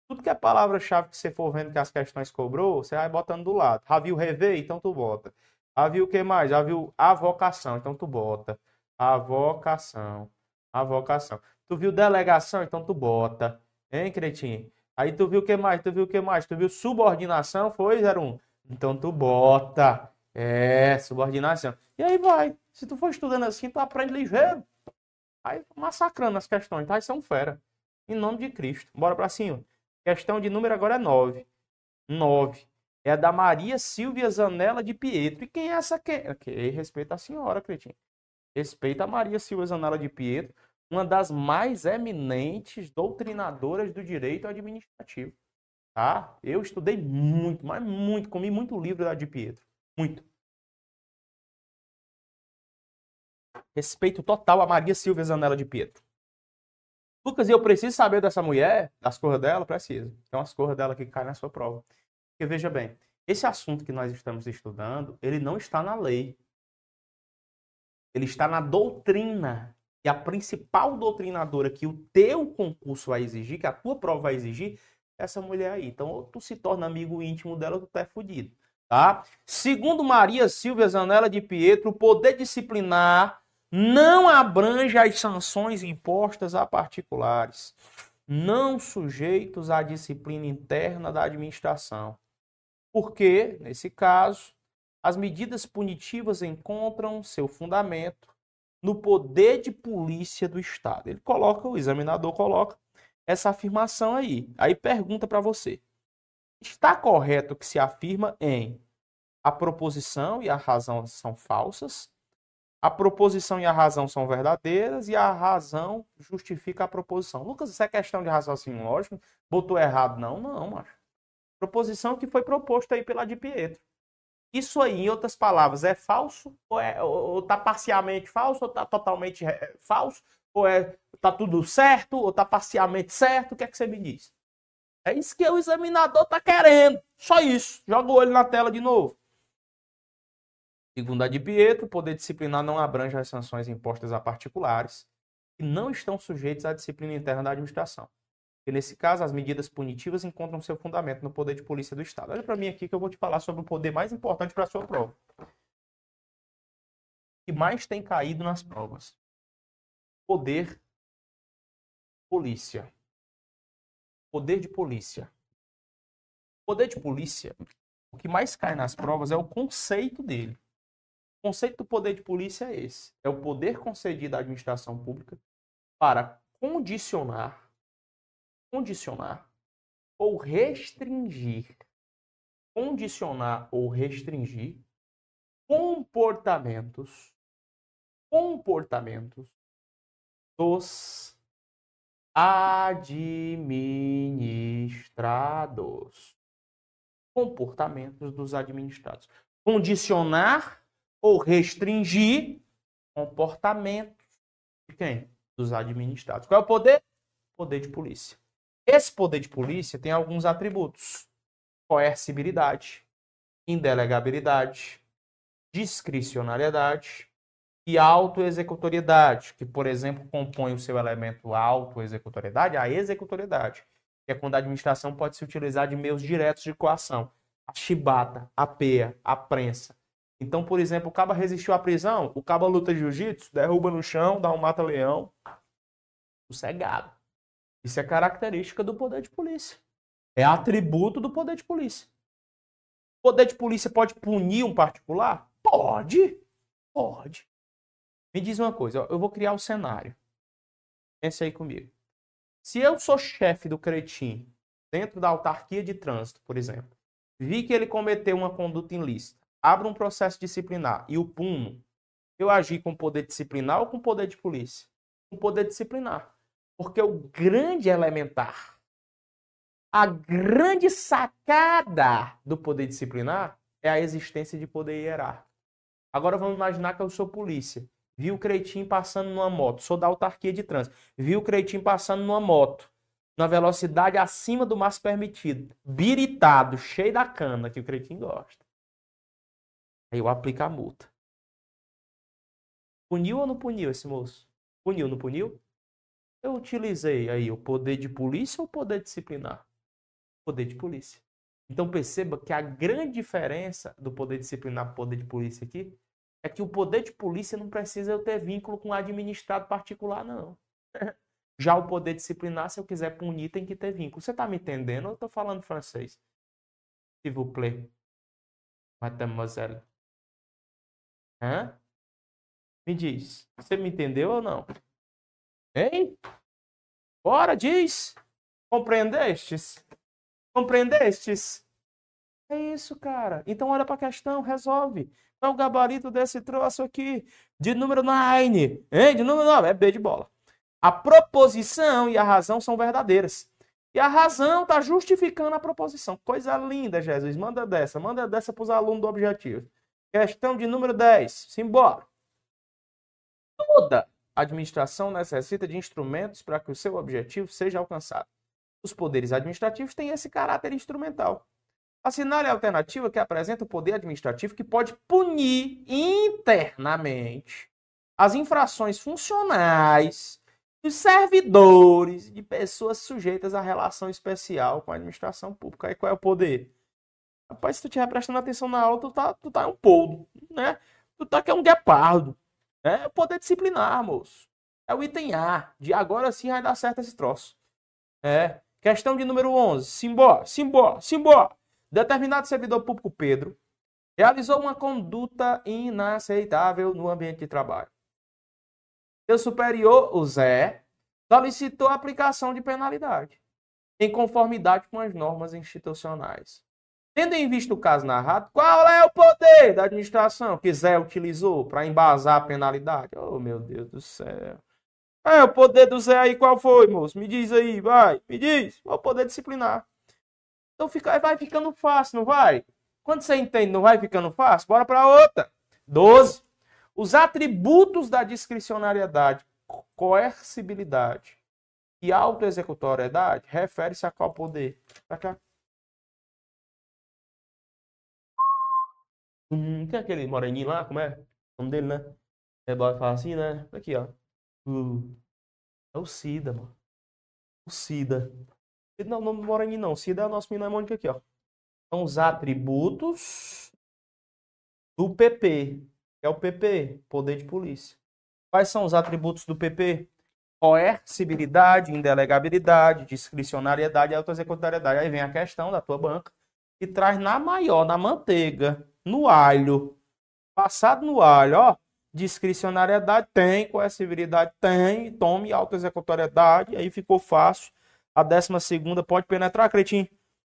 Tudo que é palavra-chave que você for vendo que as questões cobrou, você vai botando do lado. Já viu rever? Então tu bota. Já viu o que mais? Já viu a vocação? Então tu bota. A vocação. A vocação. Tu viu delegação? Então tu bota. Hein, cretinho? Aí tu viu o que mais? Tu viu o que mais? Tu viu subordinação? Foi, 01? Então tu bota. É, subordinação. E aí vai. Se tu for estudando assim, tu aprende ligeiro. Aí massacrando as questões, tá? Isso é um fera. Em nome de Cristo. Bora pra cima. Questão de número agora é 9. 9. É a da Maria Silvia Zanella de Pietro. E quem é essa? Que... Okay, respeita a senhora, Cretinho. Respeita a Maria Silvia Zanella de Pietro uma das mais eminentes doutrinadoras do direito administrativo. Tá? Eu estudei muito, mas muito, comi muito livro da de Pietro. Muito. Respeito total a Maria Silvia Zanella de Pietro. Lucas, eu preciso saber dessa mulher, das cores dela? Preciso. Tem umas cores dela que caem na sua prova. Porque veja bem, esse assunto que nós estamos estudando, ele não está na lei. Ele está na doutrina e a principal doutrinadora que o teu concurso vai exigir, que a tua prova vai exigir, é essa mulher aí. Então, ou tu se torna amigo íntimo dela, ou tu tá fudido. Tá? Segundo Maria Silvia Zanella de Pietro, o poder disciplinar não abrange as sanções impostas a particulares, não sujeitos à disciplina interna da administração. Porque, nesse caso, as medidas punitivas encontram seu fundamento no poder de polícia do Estado. Ele coloca, o examinador coloca essa afirmação aí. Aí pergunta para você: está correto que se afirma em a proposição e a razão são falsas, a proposição e a razão são verdadeiras e a razão justifica a proposição. Lucas, isso é questão de raciocínio lógico? Botou errado? Não, não, macho. Proposição que foi proposta aí pela de Pietro. Isso aí, em outras palavras, é falso? Ou, é, tá parcialmente falso? Ou tá totalmente é, falso? Ou é tá tudo certo? Ou tá parcialmente certo? O que é que você me diz? É isso que o examinador tá querendo. Só isso. Joga o olho na tela de novo. Segundo a de Pietro, o poder disciplinar não abrange as sanções impostas a particulares que não estão sujeitos à disciplina interna da administração. E nesse caso, as medidas punitivas encontram seu fundamento no poder de polícia do Estado. Olha para mim aqui que eu vou te falar sobre o poder mais importante para a sua prova. Que mais tem caído nas provas. Poder polícia. Poder de polícia. Poder de polícia, o que mais cai nas provas é o conceito dele. O conceito do poder de polícia é esse: é o poder concedido à administração pública para condicionar condicionar ou restringir. Condicionar ou restringir comportamentos comportamentos dos administrados. Comportamentos dos administrados. Condicionar ou restringir comportamentos de quem? Dos administrados. Qual é o poder? Poder de polícia. Esse poder de polícia tem alguns atributos: coercibilidade, indelegabilidade, discricionariedade e autoexecutoriedade, que, por exemplo, compõe o seu elemento autoexecutoriedade, a executoriedade, que é quando a administração pode se utilizar de meios diretos de coação, a chibata, a peia, a prensa. Então, por exemplo, o cabo resistiu à prisão, o cabo luta jiu-jitsu, derruba no chão, dá um mata-leão, sossegado. Isso é característica do poder de polícia. É atributo do poder de polícia. O poder de polícia pode punir um particular? Pode. Pode. Me diz uma coisa, eu vou criar um cenário. Pense aí comigo. Se eu sou chefe do cretim, dentro da autarquia de trânsito, por exemplo, vi que ele cometeu uma conduta ilícita, abro um processo disciplinar e o puno, eu agi com poder disciplinar ou com poder de polícia? Com poder disciplinar. Porque o grande elementar, a grande sacada do poder disciplinar é a existência de poder hierárquico. Agora vamos imaginar que eu sou polícia. Vi o Cretim passando numa moto, sou da autarquia de trânsito. Vi o Cretim passando numa moto, na velocidade acima do máximo permitido, biritado, cheio da cana que o Cretim gosta. Aí eu aplico a multa. Puniu ou não puniu esse moço? Puniu, não puniu? Eu utilizei aí o poder de polícia ou o poder disciplinar? Poder de polícia. Então perceba que a grande diferença do poder disciplinar para o poder de polícia aqui é que o poder de polícia não precisa eu ter vínculo com um administrado particular, não. Já o poder disciplinar, se eu quiser punir, tem que ter vínculo. Você está me entendendo ou eu estou falando francês? S'il vous plaît. Mademoiselle. Hã? Me diz. Você me entendeu ou não? Hein? Bora, diz. Compreendestes? Compreendestes? É isso, cara. Então olha para a questão, resolve. É o gabarito desse troço aqui? De número 9. Hein? De número 9. É B de bola. A proposição e a razão são verdadeiras. E a razão está justificando a proposição. Coisa linda, Jesus. Manda dessa. Manda dessa para os alunos do objetivo. Questão de número 10. Simbora. Toda administração necessita de instrumentos para que o seu objetivo seja alcançado. Os poderes administrativos têm esse caráter instrumental. Assinale a alternativa que apresenta o poder administrativo que pode punir internamente as infrações funcionais dos servidores de pessoas sujeitas à relação especial com a administração pública. Aí qual é o poder? Rapaz, se tu estiver prestando atenção na aula, tu tá, tu tá um poldo, né? Tu tá que é um guepardo. É o poder disciplinar, moço. É o item A. De agora sim vai dar certo esse troço. É. Questão de número 11. Simbora, simbora, simbora. Determinado servidor público Pedro realizou uma conduta inaceitável no ambiente de trabalho. Seu superior, o Zé, solicitou a aplicação de penalidade, em conformidade com as normas institucionais. Tendo em vista o caso narrado, qual é o poder da administração que Zé utilizou para embasar a penalidade? Oh, meu Deus do céu. É, o poder do Zé aí qual foi, moço? Me diz aí, vai, me diz. O poder disciplinar. Então fica, vai ficando fácil, não vai? Quando você entende, não vai ficando fácil? Bora para outra. 12. Os atributos da discricionariedade, coercibilidade e autoexecutoriedade refere-se a qual poder? Pra cá. Hum, tem aquele moreninho lá, como é? O nome dele, né? É fala assim, né? Aqui, ó. Uh, é o Cida, mano. O Cida. Cida não é o nome do moreninho, não. Cida é o nosso mnemônico aqui, ó. São os atributos do PP. Que é o PP, poder de polícia. Quais são os atributos do PP? Coercibilidade, indelegabilidade, discricionariedade e autoexecutoriedade. Aí vem a questão da tua banca e traz na maior, na manteiga no alho. Passado no alho, ó. Discricionariedade tem, coercibilidade tem, tome autoexecutoriedade, aí ficou fácil. A décima segunda pode penetrar, cretinho?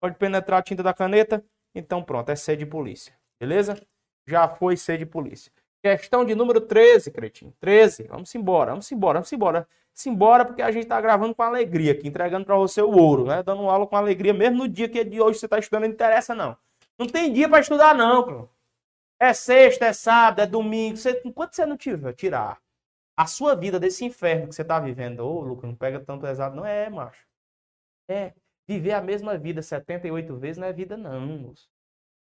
Pode penetrar a tinta da caneta? Então pronto, é sede de polícia. Beleza? Já foi sede de polícia. Questão de número 13, cretinho. 13. Vamos embora, vamos embora, vamos embora. Simbora porque a gente tá gravando com alegria aqui, entregando para você o ouro, né? Dando aula com alegria, mesmo no dia que é de hoje você tá estudando, não interessa não. Não tem dia para estudar, não. É sexta, é sábado, é domingo. Você, enquanto você não tiver, tirar a sua vida desse inferno que você tá vivendo, ô, Lucas, não pega tanto pesado, não é, macho. É, viver a mesma vida 78 vezes não é vida, não, moço.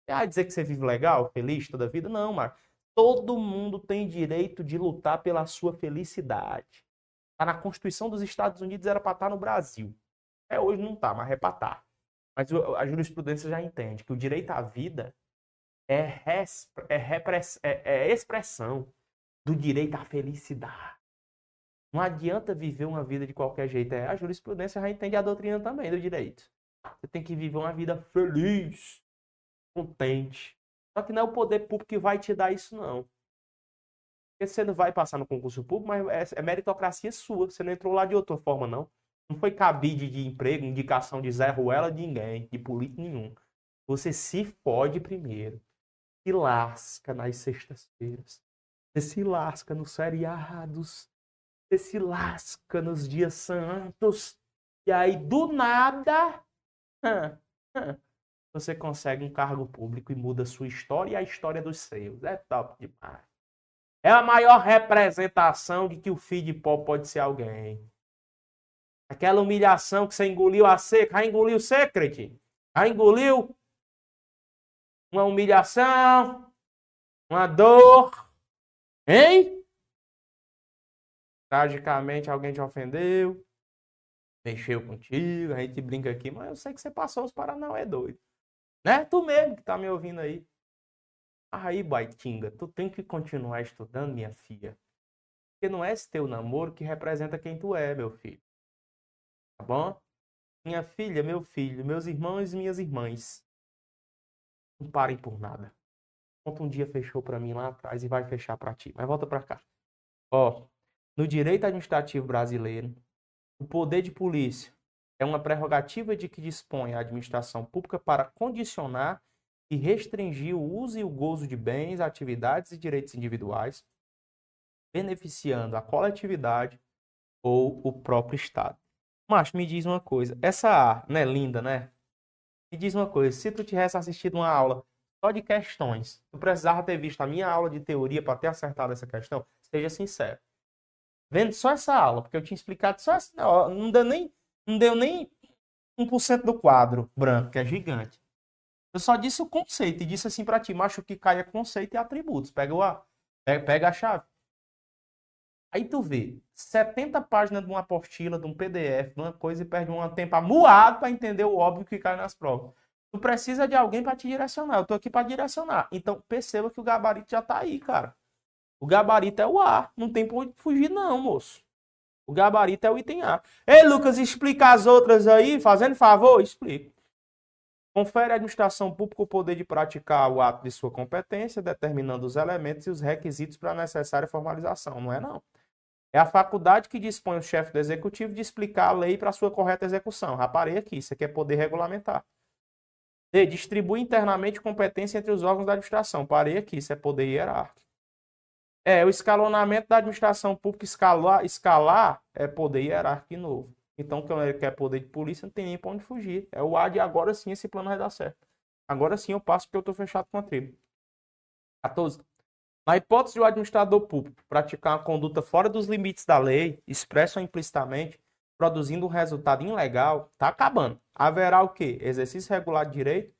Ah, dizer que você vive legal, feliz toda a vida? Não, macho. Todo mundo tem direito de lutar pela sua felicidade. Tá na Constituição dos Estados Unidos, era para estar tá no Brasil. É, hoje não tá, mas é estar. Mas a jurisprudência já entende que o direito à vida é, res, é, repress, é, é expressão do direito à felicidade. Não adianta viver uma vida de qualquer jeito. É, a jurisprudência já entende a doutrina também do direito. Você tem que viver uma vida feliz, contente. Só que não é o poder público que vai te dar isso, não. Porque você não vai passar no concurso público, mas é, é meritocracia sua. Você não entrou lá de outra forma, não. Não foi cabide de emprego, indicação de Zé Ruela de ninguém, de político nenhum. Você se fode primeiro. Se lasca nas sextas-feiras. Você se lasca nos feriados. Você se lasca nos dias santos. E aí, do nada, você consegue um cargo público e muda sua história e a história dos seus. É top demais. É a maior representação de que o filho de pó pode ser alguém. Aquela humilhação que você engoliu a seca. Já engoliu seca, cretinho? Já engoliu? Uma humilhação? Uma dor? Hein? Tragicamente alguém te ofendeu? Mexeu contigo? A gente brinca aqui, mas eu sei que você passou os Paranauê doido. Né? Tu mesmo que tá me ouvindo aí. Aí, Baitinga, tu tem que continuar estudando, minha filha. Porque não é esse teu namoro que representa quem tu é, meu filho. Tá bom? Minha filha, meu filho, meus irmãos e minhas irmãs. Não parem por nada. Conta um dia fechou para mim lá atrás e vai fechar para ti. Mas volta para cá. Ó, no direito administrativo brasileiro, o poder de polícia é uma prerrogativa de que dispõe a administração pública para condicionar e restringir o uso e o gozo de bens, atividades e direitos individuais, beneficiando a coletividade ou o próprio Estado. Macho, me diz uma coisa. Essa A, né, linda, né? Me diz uma coisa. Se tu tivesse assistido uma aula só de questões, tu precisava ter visto a minha aula de teoria para ter acertado essa questão? Seja sincero. Vendo só essa aula, porque eu tinha explicado só essa, não deu nem, não deu nem 1% do quadro branco, que é gigante. Eu só disse o conceito e disse assim para ti, macho, que cai é conceito e atributos. Pega o pega a chave. Aí tu vê 70 páginas de uma apostila, de um PDF, de uma coisa e perde um tempo amuado para entender o óbvio que cai nas provas. Tu precisa de alguém para te direcionar. Eu tô aqui para direcionar. Então perceba que o gabarito já tá aí, cara. O gabarito é o A. Não tem por onde fugir, não, moço. O gabarito é o item A. Ei, Lucas, explica as outras aí, fazendo favor? Explico. Confere à administração pública o poder de praticar o ato de sua competência, determinando os elementos e os requisitos para a necessária formalização. Não é, não. É a faculdade que dispõe o chefe do executivo de explicar a lei para sua correta execução. Raparei aqui, isso aqui é poder regulamentar. D. Distribui internamente competência entre os órgãos da administração. Parei aqui, isso é poder hierárquico. É, o escalonamento da administração pública escalar, escalar é poder hierárquico novo. Então, que é poder de polícia, não tem nem para onde fugir. É o A de agora sim esse plano vai dar certo. Agora sim eu passo porque eu estou fechado com a tribo. 14. Na hipótese de o administrador público praticar uma conduta fora dos limites da lei, expressa ou implicitamente, produzindo um resultado ilegal, está acabando. Haverá o quê? Exercício regular de direito,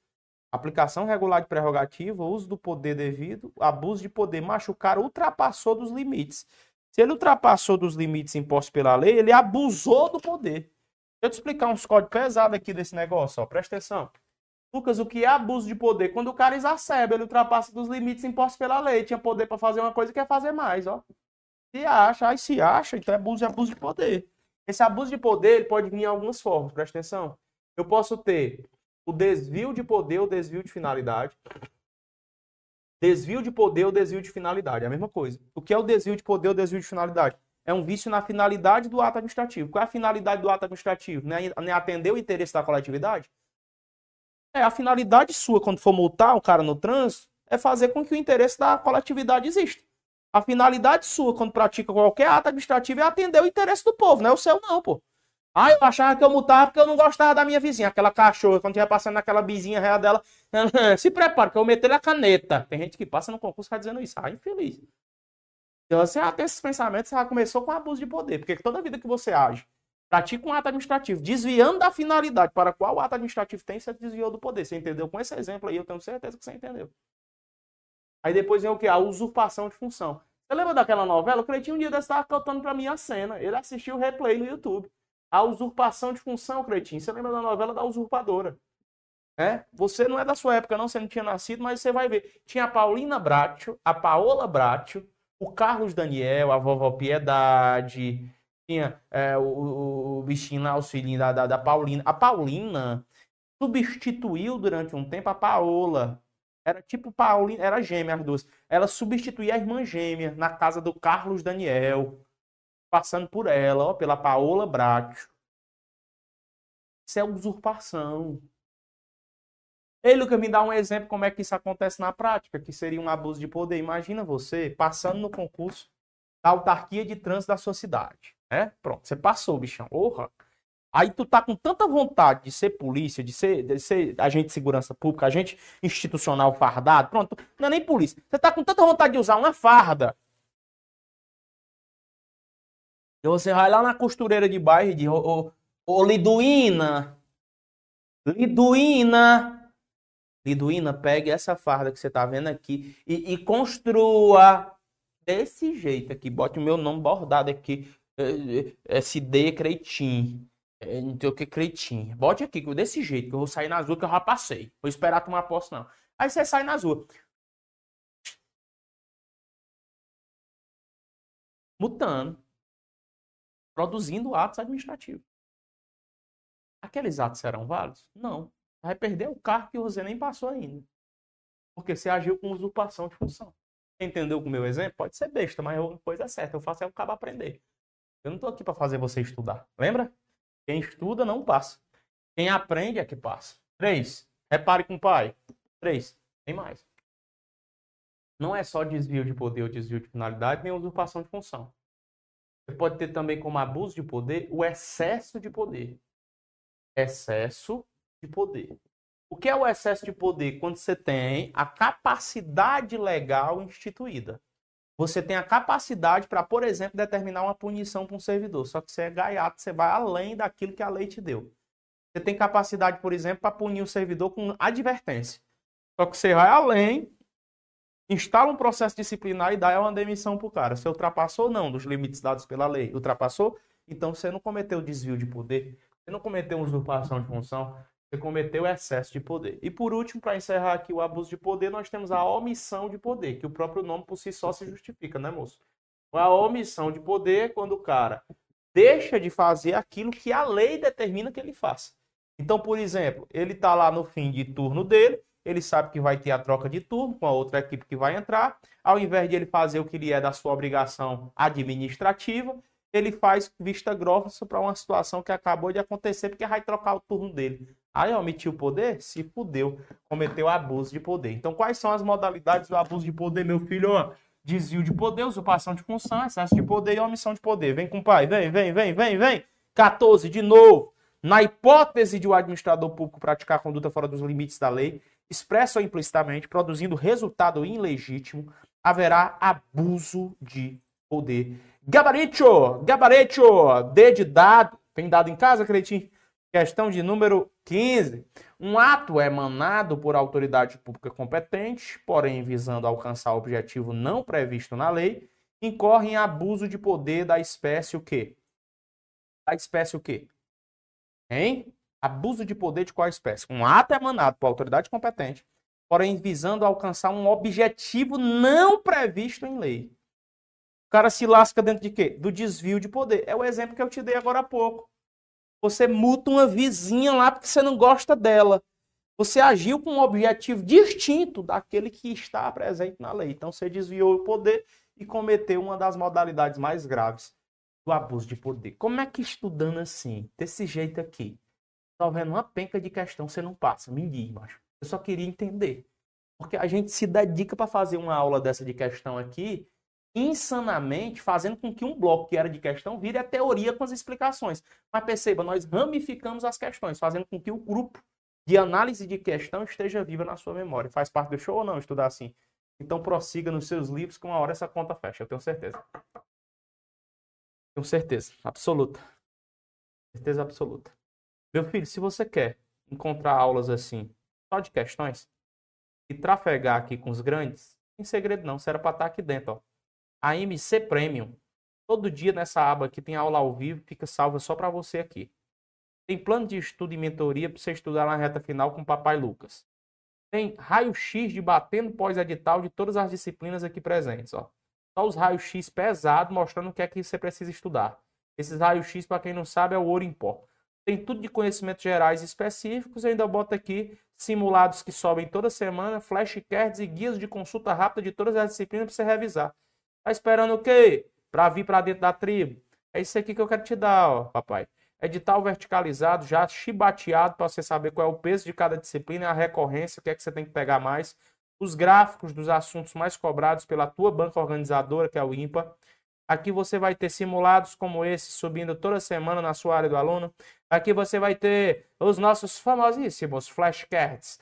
aplicação regular de prerrogativa, uso do poder devido, abuso de poder, machucar, ultrapassou dos limites. Se ele ultrapassou dos limites impostos pela lei, ele abusou do poder. Deixa eu te explicar uns códigos pesados aqui desse negócio, ó. presta atenção. Lucas, o que é abuso de poder? Quando o cara exacerba, ele ultrapassa dos limites impostos pela lei. Tinha poder para fazer uma coisa e quer fazer mais, ó. Se acha, aí se acha, então é abuso de abuso de poder. Esse abuso de poder ele pode vir em algumas formas, presta atenção. Eu posso ter o desvio de poder ou desvio de finalidade. Desvio de poder ou desvio de finalidade, é a mesma coisa. O que é o desvio de poder ou desvio de finalidade? É um vício na finalidade do ato administrativo. Qual é a finalidade do ato administrativo? Não é atender o interesse da coletividade? É, a finalidade sua, quando for multar um cara no trânsito, é fazer com que o interesse da coletividade exista. A finalidade sua, quando pratica qualquer ato administrativo, é atender o interesse do povo, não é o seu, não, pô. Ah, eu achava que eu multava porque eu não gostava da minha vizinha, aquela cachorra, quando estiver passando naquela bizinha real dela. Se prepara, que eu meter a caneta. Tem gente que passa no concurso tá dizendo isso. Ah, infeliz. Então, você já tem esses pensamentos, já começou com abuso de poder. Porque toda vida que você age pratica um ato administrativo, desviando da finalidade para qual o ato administrativo tem, você desviou do poder. Você entendeu? Com esse exemplo aí, eu tenho certeza que você entendeu. Aí depois vem o que? A usurpação de função. Você lembra daquela novela? O Cleitinho um dia desse estava cantando para mim a cena. Ele assistiu o replay no YouTube. A usurpação de função, Cleitinho. Você lembra da novela da usurpadora? É? Você não é da sua época, não, você não tinha nascido, mas você vai ver. Tinha a Paulina Bracho, a Paola Bracho, o Carlos Daniel, a vovó Piedade, tinha é, o, o, bichinho lá, os filhinhos da, da, da Paulina. A Paulina substituiu durante um tempo a Paola. Era tipo Paulina, era gêmea as duas. Ela substituía a irmã gêmea na casa do Carlos Daniel, passando por ela, ó, pela Paola Bracho. Isso é usurpação. Ele que me dá um exemplo como é que isso acontece na prática, que seria um abuso de poder. Imagina você passando no concurso da autarquia de trânsito da sua cidade. Né? Pronto, você passou, bichão. Porra. Aí tu tá com tanta vontade de ser polícia, de ser, de ser agente de segurança pública, agente institucional fardado, pronto, não é nem polícia. Você tá com tanta vontade de usar uma farda. E você vai lá na costureira de bairro e diz, ô, ô, ô Liduína, Liduína, Liduína, pegue essa farda que você tá vendo aqui e, e construa desse jeito aqui. Bote o meu nome bordado aqui. É, é, SD Cretim. É, não sei o que Cretim. Bote aqui, desse jeito, que eu vou sair na azul, que eu já passei. Vou esperar tomar posse, não. Aí você sai na azul. Mutando. Produzindo atos administrativos. Aqueles atos serão válidos? Não. Vai perder o carro que você nem passou ainda. Porque você agiu com usurpação de função. Entendeu com o meu exemplo? Pode ser besta, mas a coisa é certa. Eu faço é o cabo aprender. Eu não estou aqui para fazer você estudar. Lembra? Quem estuda não passa. Quem aprende é que passa. Três. Repare com o pai. Três. Tem mais. Não é só desvio de poder ou desvio de finalidade, nem usurpação de função. Você pode ter também como abuso de poder o excesso de poder. Excesso de poder. O que é o excesso de poder? Quando você tem a capacidade legal instituída. Você tem a capacidade para, por exemplo, determinar uma punição para um servidor. Só que você é gaiato, você vai além daquilo que a lei te deu. Você tem capacidade, por exemplo, para punir o servidor com advertência. Só que você vai além, instala um processo disciplinar e dá uma demissão para o cara. Você ultrapassou ou não dos limites dados pela lei? Ultrapassou? Então você não cometeu desvio de poder, você não cometeu usurpação de função, você cometeu excesso de poder. E por último, para encerrar aqui o abuso de poder, nós temos a omissão de poder, que o próprio nome por si só se justifica, né, moço? A omissão de poder é quando o cara deixa de fazer aquilo que a lei determina que ele faça. Então, por exemplo, ele está lá no fim de turno dele, ele sabe que vai ter a troca de turno com a outra equipe que vai entrar. Ao invés de ele fazer o que lhe é da sua obrigação administrativa, ele faz vista grossa para uma situação que acabou de acontecer, porque vai trocar o turno dele. Aí omitiu o poder, se fudeu, cometeu abuso de poder. Então, quais são as modalidades do abuso de poder, meu filho? Desvio de poder, usurpação de função, excesso de poder e omissão de poder. Vem com o pai, vem, vem, vem, vem, vem. 14, de novo. Na hipótese de o administrador público praticar conduta fora dos limites da lei, expressa ou implicitamente, produzindo resultado ilegítimo, haverá abuso de poder. Gabarito, gabarito, D de dado. Tem dado em casa, Cretinho? Questão de número 15. Um ato é emanado por autoridade pública competente, porém visando alcançar objetivo não previsto na lei, incorre em abuso de poder da espécie o quê? Da espécie o quê? Hein? Abuso de poder de qual espécie? Um ato é emanado por autoridade competente, porém visando alcançar um objetivo não previsto em lei. O cara se lasca dentro de quê? Do desvio de poder. É o exemplo que eu te dei agora há pouco. Você multa uma vizinha lá porque você não gosta dela. Você agiu com um objetivo distinto daquele que está presente na lei. Então você desviou o poder e cometeu uma das modalidades mais graves do abuso de poder. Como é que estudando assim, desse jeito aqui, tá vendo uma penca de questão, você não passa? Me diz, macho. Eu só queria entender. Porque a gente se dedica para fazer uma aula dessa de questão aqui insanamente fazendo com que um bloco que era de questão vire a teoria com as explicações. Mas perceba, nós ramificamos as questões, fazendo com que o grupo de análise de questão esteja viva na sua memória. Faz parte do show ou não estudar assim? Então prossiga nos seus livros que uma hora essa conta fecha, eu tenho certeza. Tenho certeza, absoluta. Certeza absoluta. Meu filho, se você quer encontrar aulas assim, só de questões, e trafegar aqui com os grandes, sem segredo não, era para estar aqui dentro, ó a MC Premium. Todo dia nessa aba aqui tem aula ao vivo, fica salva só para você aqui. Tem plano de estudo e mentoria para você estudar na reta final com o Papai Lucas. Tem raio-x de batendo pós-edital de todas as disciplinas aqui presentes. Ó. Só os raios-x pesados mostrando o que é que você precisa estudar. Esses raios-x, para quem não sabe, é o ouro em pó. Tem tudo de conhecimentos gerais específicos. ainda bota aqui simulados que sobem toda semana, flashcards e guias de consulta rápida de todas as disciplinas para você revisar. Tá esperando o quê? Para vir para dentro da tribo. É isso aqui que eu quero te dar, ó, papai. Edital verticalizado, já chibateado para você saber qual é o peso de cada disciplina, a recorrência, o que é que você tem que pegar mais. Os gráficos dos assuntos mais cobrados pela tua banca organizadora, que é o IMPA. Aqui você vai ter simulados como esse subindo toda semana na sua área do aluno. Aqui você vai ter os nossos famosíssimos flashcards,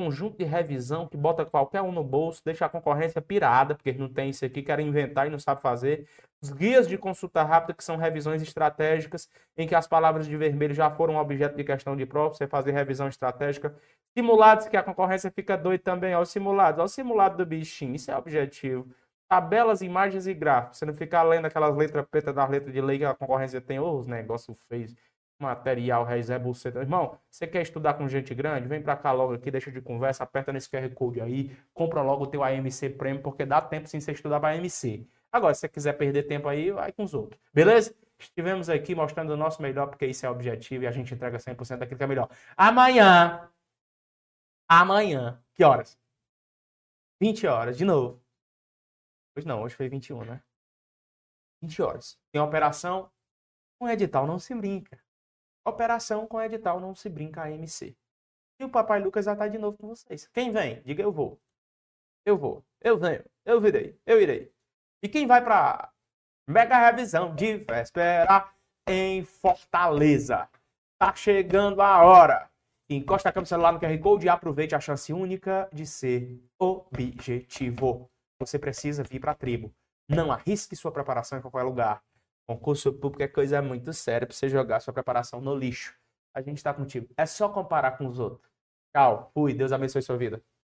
conjunto de revisão que bota qualquer um no bolso, deixa a concorrência pirada, porque não tem isso aqui, quer inventar e não sabe fazer. Os guias de consulta rápida, que são revisões estratégicas, em que as palavras de vermelho já foram objeto de questão de prova, você fazer revisão estratégica. Simulados, que a concorrência fica doida também, ó, os simulados, ó, o simulado do bichinho, isso é objetivo. Tabelas, imagens e gráficos, você não ficar lendo aquelas letras pretas das letras de lei que a concorrência tem, ô, os negócios feios material, Reis é buceta. Irmão, você quer estudar com gente grande? Vem para cá logo aqui, deixa de conversa, aperta nesse QR Code aí, compra logo o teu AMC Premium, porque dá tempo sim você estudar para AMC. Agora, se você quiser perder tempo aí, vai com os outros. Beleza? Estivemos aqui mostrando o nosso melhor, porque isso é o objetivo e a gente entrega 100% daquilo que é melhor. Amanhã, amanhã, que horas? 20 horas, de novo. Hoje não, hoje foi 21, né? 20 horas. Tem operação, com edital não se brinca. Operação com edital não se brinca AMC. E o Papai Lucas já está de novo com vocês. Quem vem? Diga eu vou. Eu vou. Eu venho. Eu virei. Eu irei. E quem vai para mega revisão de véspera em Fortaleza? Tá chegando a hora. Encosta a câmera celular no QR Code e aproveite a chance única de ser objetivo. Você precisa vir para a tribo. Não arrisque sua preparação em qualquer lugar. Concurso público é coisa muito séria para você jogar sua preparação no lixo. A gente está contigo. É só comparar com os outros. Tchau. Fui. Deus abençoe sua vida.